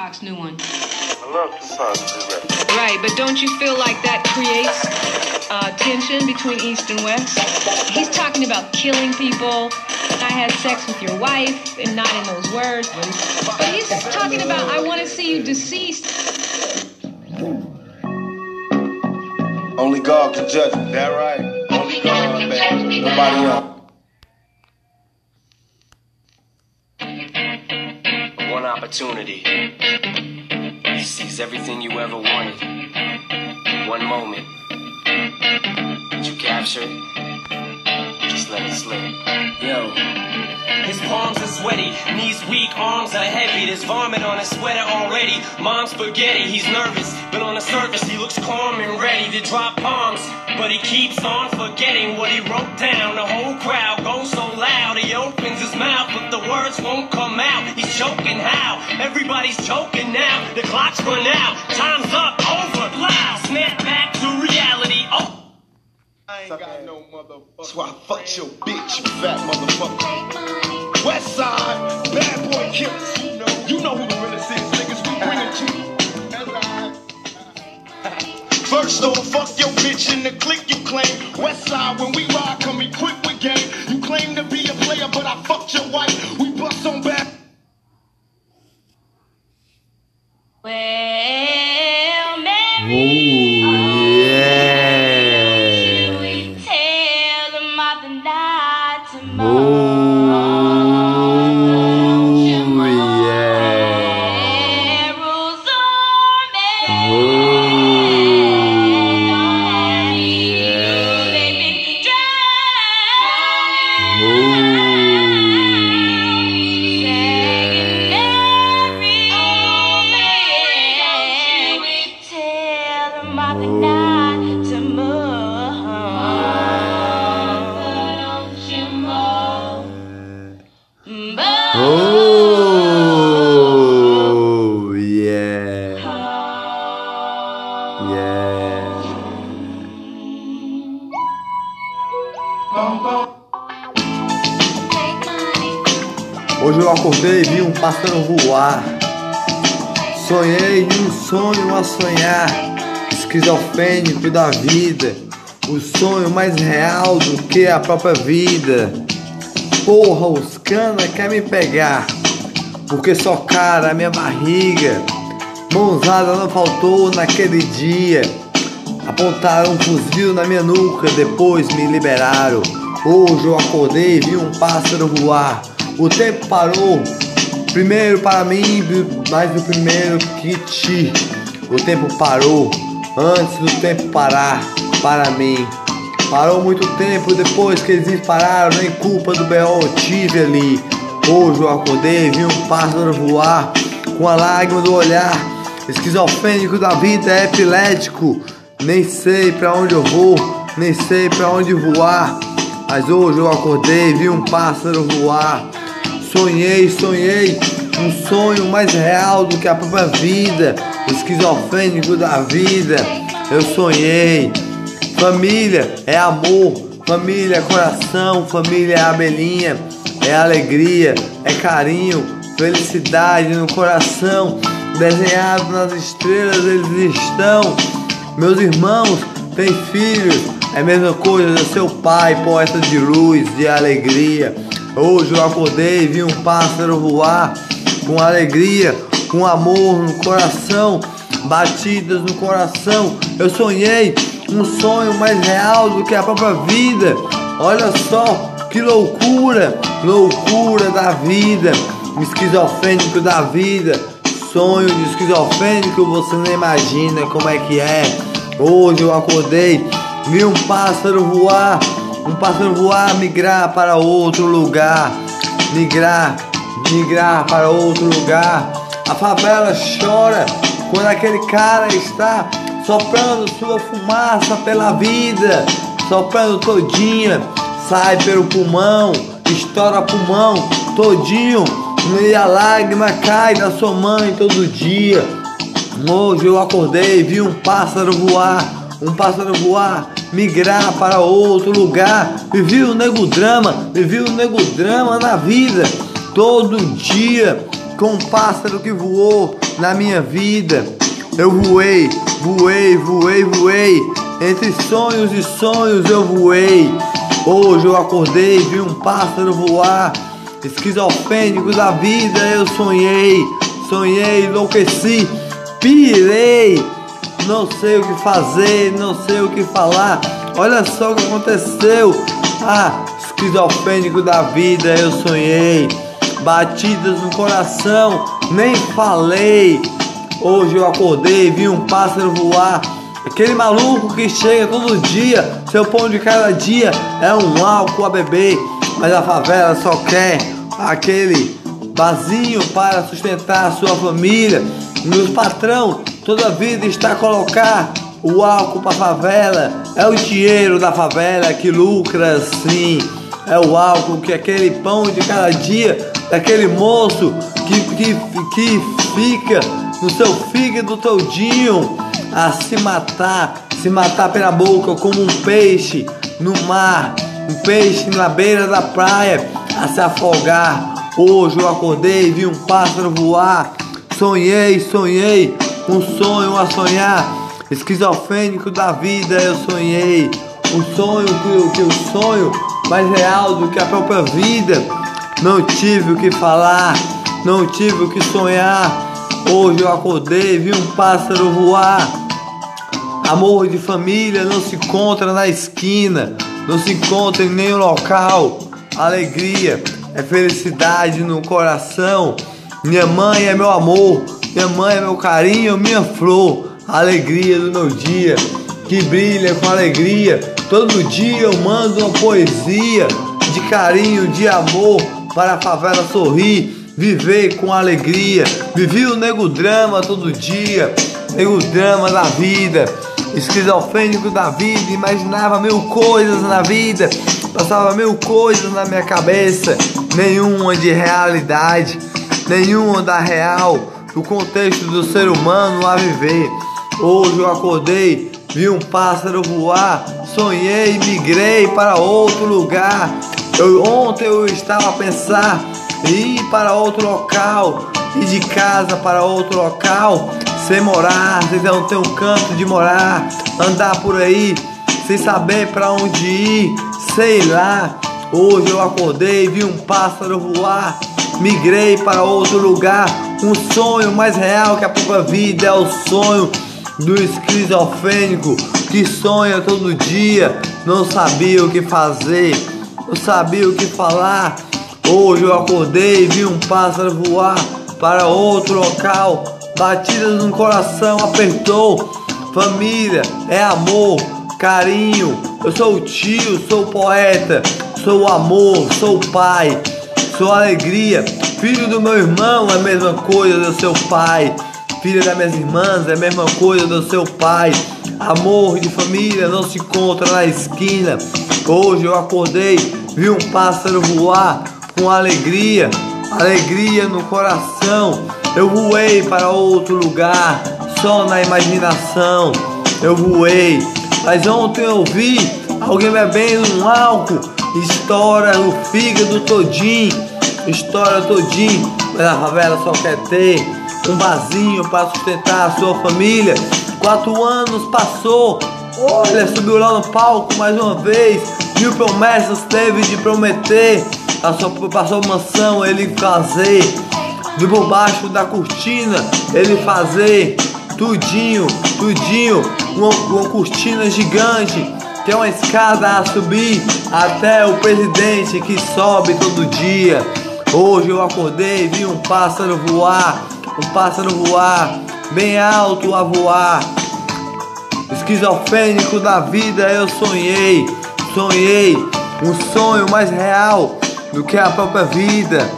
Tupac's new one. I love Tupac's new record. Right, but don't you feel like that creates uh, tension between East and West? He's talking about killing people. I had sex with your wife, and not in those words. But he's talking about, I want to see you deceased. Only God can judge me. That right. Only God, man. Nobody else. Opportunity. Seize everything you ever wanted. One moment. Did you capture it? Just let it slip. Yo. His palms are sweaty, knees weak, arms are heavy. There's vomit on his sweater already. Mom's spaghetti, he's nervous, but on the surface he looks calm and ready to drop bombs. But he keeps on forgetting what he wrote down. The whole crowd goes words won't come out. He's choking how? Everybody's choking now. The clock's run out, time's up, over, loud. Snap back to reality. Oh. I ain't got no motherfucker. That's why I fucked your bitch, you fat motherfucker. West side, bad boy killers. You know, who the realest is, off, fuck your bitch in the clique you claim. West side, when we ride, come equipped with game. You claim to be a player, but I fucked your wife. We bust on back. Well, acordei e vi um pássaro voar. Sonhei um sonho a sonhar, esquizofrênico da vida, o sonho mais real do que a própria vida. Porra, os cana quer me pegar, porque só cara a minha barriga. Mãozada não faltou naquele dia. Apontaram um fuzil na minha nuca, depois me liberaram. Hoje eu acordei e vi um pássaro voar. O tempo parou, primeiro para mim, mas o primeiro que ti. O tempo parou, antes do tempo parar para mim. Parou muito tempo depois que eles pararam, nem culpa do B.O. tive ali. Hoje eu acordei vi um pássaro voar, com a lágrima do olhar. Esquizofrênico da vida é epilético. Nem sei pra onde eu vou, nem sei pra onde voar. Mas hoje eu acordei vi um pássaro voar. Sonhei, sonhei, um sonho mais real do que a própria vida. Esquizofrênico da vida, eu sonhei. Família é amor, família é coração, família é abelhinha, é alegria, é carinho, felicidade no coração. Desenhado nas estrelas eles estão. Meus irmãos têm filhos, é a mesma coisa seu pai, poeta de luz, de alegria. Hoje eu acordei e vi um pássaro voar com alegria, com amor no coração, batidas no coração. Eu sonhei um sonho mais real do que a própria vida. Olha só que loucura, loucura da vida, esquizofrênico da vida. Sonho de esquizofrênico, você não imagina como é que é. Hoje eu acordei, vi um pássaro voar, um pássaro voar, migrar para outro lugar, migrar, migrar para outro lugar. A favela chora quando aquele cara está soprando sua fumaça pela vida, soprando todinha, sai pelo pulmão, estoura pulmão todinho, e a lágrima cai da sua mãe todo dia. Hoje eu acordei e vi um pássaro voar, um pássaro voar, migrar para outro lugar. Vivi o nego drama, vivi o nego drama na vida, todo dia com um pássaro que voou, na minha vida. Eu voei, voei, voei, voei. Entre sonhos e sonhos eu voei. Hoje eu acordei, vi um pássaro voar. Esquizofrênico da vida eu sonhei. Sonhei, enlouqueci, pirei. Não sei o que fazer, não sei o que falar. Olha só o que aconteceu. Ah, esquizofrênico da vida eu sonhei. Batidas no coração, nem falei. Hoje eu acordei, vi um pássaro voar. Aquele maluco que chega todo dia, seu pão de cada dia é um álcool a beber. Mas a favela só quer aquele vasinho para sustentar a sua família. Meus patrão, toda vida está a colocar o álcool para favela. É o dinheiro da favela que lucra sim. É o álcool que aquele pão de cada dia, daquele moço que, que, que fica no seu fígado todinho a se matar, se matar pela boca como um peixe no mar, um peixe na beira da praia a se afogar. Hoje eu acordei, vi um pássaro voar, sonhei, sonhei, um sonho a sonhar, esquizofrênico da vida eu sonhei, um sonho que, que o sonho mais real do que a própria vida. Não tive o que falar, não tive o que sonhar. Hoje eu acordei, vi um pássaro voar. Amor de família não se encontra na esquina, não se encontra em nenhum local. Alegria é felicidade no coração. Minha mãe é meu amor, minha mãe é meu carinho, minha flor. Alegria do meu dia que brilha com alegria. Todo dia eu mando uma poesia de carinho, de amor para a favela sorrir viver com alegria. Vivi o nego drama todo dia, nego drama da vida, esquizofrênico da vida. Imaginava mil coisas na vida, passava mil coisas na minha cabeça, nenhuma de realidade, nenhuma da real, do contexto do ser humano a viver. Hoje eu acordei, vi um pássaro voar, sonhei, migrei para outro lugar. Eu, ontem eu estava a pensar ir para outro local, ir de casa para outro local, sem morar, sem não ter um canto de morar, andar por aí, sem saber para onde ir, sei lá. Hoje eu acordei, vi um pássaro voar, migrei para outro lugar, um sonho mais real que a própria vida é o sonho do esquizofrênico que sonha todo dia, não sabia o que fazer, não sabia o que falar Hoje eu acordei e vi um pássaro voar para outro local. Batidas no coração apertou. Família é amor, carinho. Eu sou o tio, sou o poeta, sou o amor, sou o pai, sou a alegria. Filho do meu irmão é a mesma coisa do seu pai. Filha das minhas irmãs é a mesma coisa do seu pai. Amor de família não se encontra na esquina. Hoje eu acordei, vi um pássaro voar com alegria, alegria no coração. Eu voei para outro lugar, só na imaginação. Eu voei, mas ontem eu vi alguém bebendo um álcool, estoura o fígado todinho, estoura todinho. Mas a favela só quer ter um vasinho para sustentar a sua família. Quatro anos passou, olha, subiu lá no palco mais uma vez. Mil promessas teve de prometer passou, passou mansão, ele fazer, de por baixo da cortina, ele fazer, tudinho, tudinho, uma, uma cortina gigante, tem uma escada a subir até o presidente que sobe todo dia. Hoje eu acordei, vi um pássaro voar, um pássaro voar, bem alto a voar. Esquizofrênico da vida eu sonhei, sonhei, um sonho mais real do que a própria vida.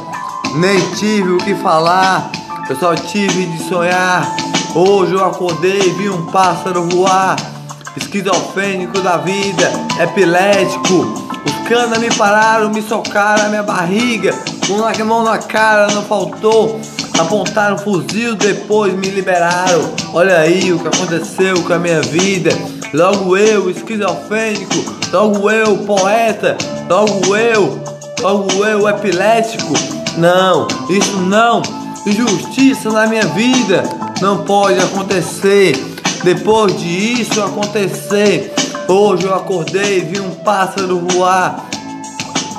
Nem tive o que falar, eu só tive de sonhar. Hoje eu acordei e vi um pássaro voar. Esquizofrênico da vida, epilético. Os canas me pararam, me socaram na minha barriga. Mão na mão na cara, não faltou. Apontaram um fuzil, depois me liberaram. Olha aí o que aconteceu com a minha vida. Logo eu, esquizofrênico. Logo eu, poeta. Logo eu, logo eu epilético. Não, isso não. injustiça na minha vida não pode acontecer. Depois de isso acontecer, hoje eu acordei e vi um pássaro voar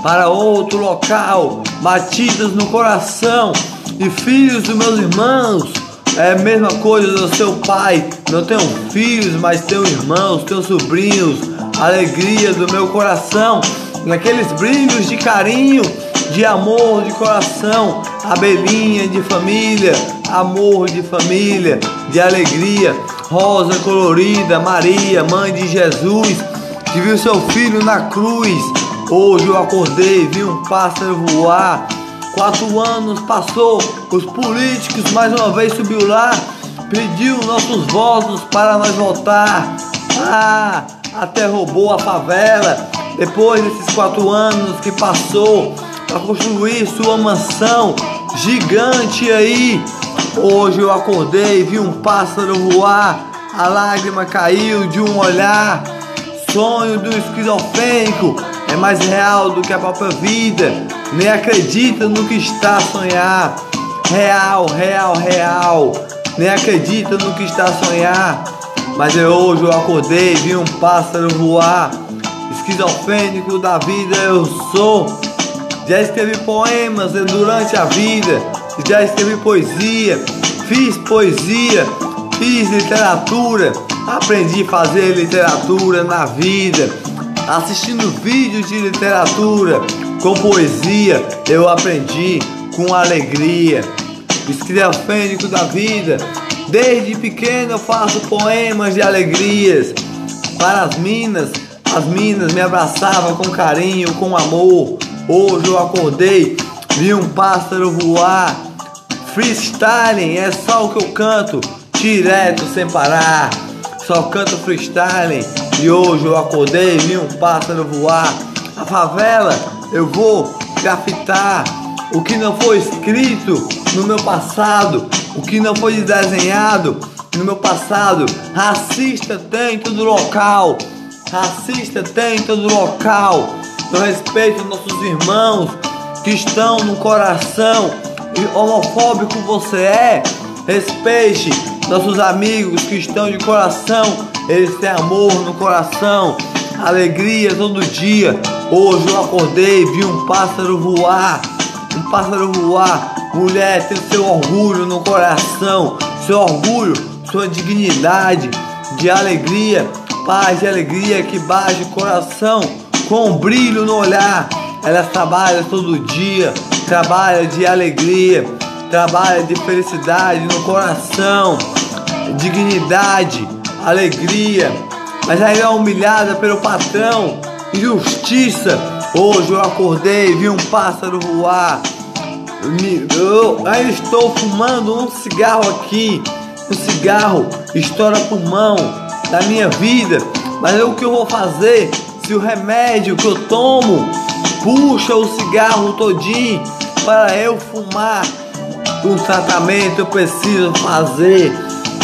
para outro local, batidas no coração e filhos dos meus irmãos. É a mesma coisa do seu pai. Não tenho filhos, mas tenho irmãos, tenho sobrinhos. Alegria do meu coração, naqueles brilhos de carinho, de amor de coração, abelhinha de família, amor de família, de alegria, rosa colorida, Maria, mãe de Jesus, que viu seu filho na cruz. Hoje eu acordei, vi um pássaro voar. Quatro anos passou, os políticos mais uma vez subiu lá, pediu nossos votos para nós voltar. Ah, até roubou a favela. Depois desses quatro anos que passou para construir sua mansão gigante aí, Hoje eu acordei, vi um pássaro voar, a lágrima caiu de um olhar. Sonho do esquizofrênico é mais real do que a própria vida. Nem acredita no que está a sonhar. Real, real, real. Nem acredita no que está a sonhar. Mas eu, hoje eu acordei, vi um pássaro voar. Esquizofrênico da vida eu sou. Já escrevi poemas durante a vida já escrevi poesia, fiz poesia, fiz literatura, aprendi a fazer literatura na vida, assistindo vídeos de literatura com poesia, eu aprendi com alegria. Esquizofrênico da vida, desde pequeno eu faço poemas de alegrias para as minas. As minas me abraçavam com carinho, com amor. Hoje eu acordei Vi um pássaro voar. Freestyling é só o que eu canto, direto sem parar. Só canto freestyling e hoje eu acordei, vi um pássaro voar. A favela eu vou grafitar. O que não foi escrito no meu passado, o que não foi desenhado no meu passado. Racista tem em todo local, racista tem em todo local. Eu respeito nossos irmãos, que estão no coração e homofóbico você é, respeite nossos amigos que estão de coração, eles têm amor no coração, alegria todo dia. Hoje eu acordei, vi um pássaro voar, um pássaro voar. Mulher, tem seu orgulho no coração, seu orgulho, sua dignidade, de alegria, paz e alegria que bate o coração com um brilho no olhar. Ela trabalha todo dia, trabalha de alegria, trabalha de felicidade no coração, dignidade, alegria. Mas aí é humilhada pelo patrão, injustiça. Hoje eu acordei, vi um pássaro voar. Eu ainda estou fumando um cigarro aqui. Um cigarro estoura pulmão da minha vida. Mas o que eu vou fazer se o remédio que eu tomo puxa o cigarro todinho para eu fumar. Um tratamento eu preciso fazer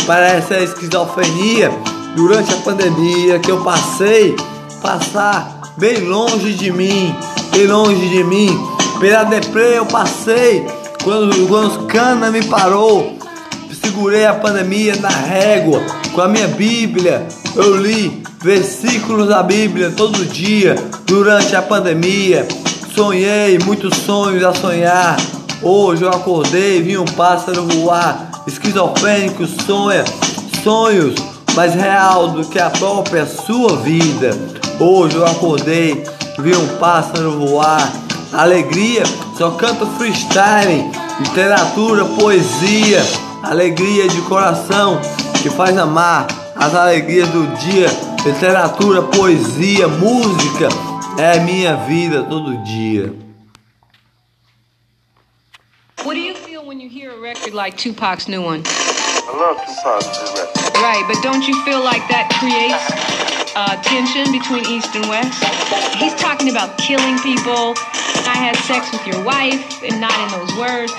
para essa esquizofrenia durante a pandemia que eu passei, passar bem longe de mim, bem longe de mim. Pela deprê eu passei quando, quando cana me parou. Segurei a pandemia na régua com a minha Bíblia. Eu li versículos da Bíblia todo dia durante a pandemia. Sonhei muitos sonhos a sonhar. Hoje eu acordei, vi um pássaro voar. Esquizofrênico sonha sonhos mais real do que a própria sua vida. Hoje eu acordei, vi um pássaro voar. Alegria, só canto freestyle, literatura, poesia, alegria de coração que faz amar as alegrias do dia Literatura, poesia, música é minha vida todo dia. When you hear a record like Tupac's new one? I love Tupac's new record. Right, but don't you feel like that creates uh, tension between East and West? He's talking about killing people. I had sex with your wife, and not in those words.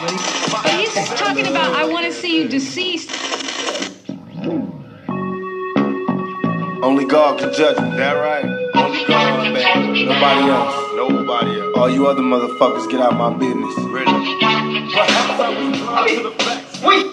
But he's talking about I want to see you deceased. Only God can judge me. That right? Only God, man. Nobody else. Nobody else. All you other motherfuckers get out my business. Ready? Wait.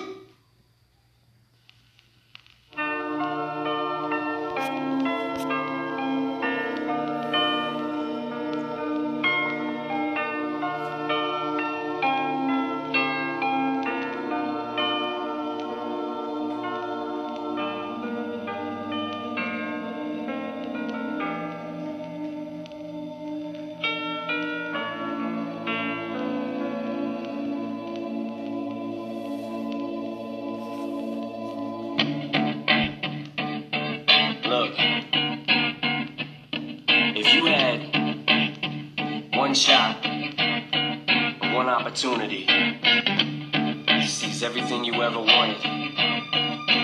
To everything you ever wanted,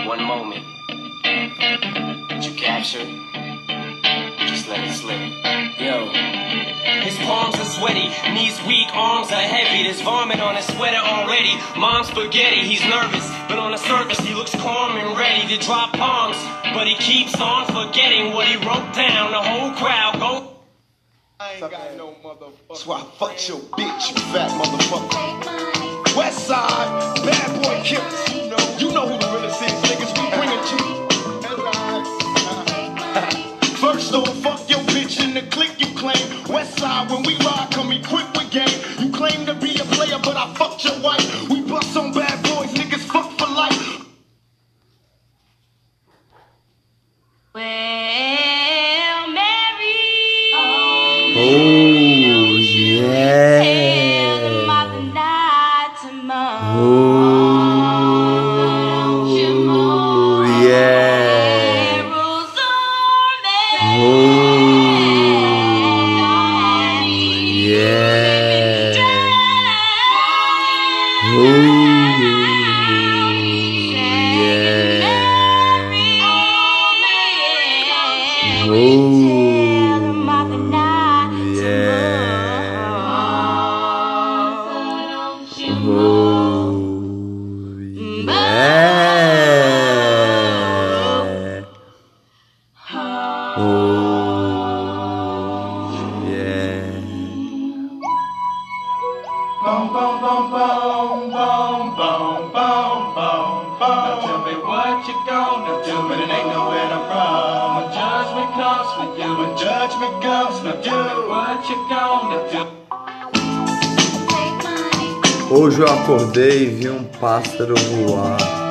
one moment that you captured, just let it slip. Yo. His palms are sweaty, knees weak, arms are heavy. There's vomit on his sweater already. Mom's spaghetti, he's nervous, but on the surface he looks calm and ready to drop bombs. But he keeps on forgetting what he wrote down. The whole crowd go. I ain't got no motherfucker. That's why I fucked your bitch, you fat motherfucker. West side, bad boy killers. You know, you know who Senhor. Boom, boom, boom, boom, boom. Now tell me what you gonna do, but it ain't nowhere to run. When judgment comes for you, when judgment comes for you, tell me what you gonna do. Hoje eu acordei e vi um pássaro voar.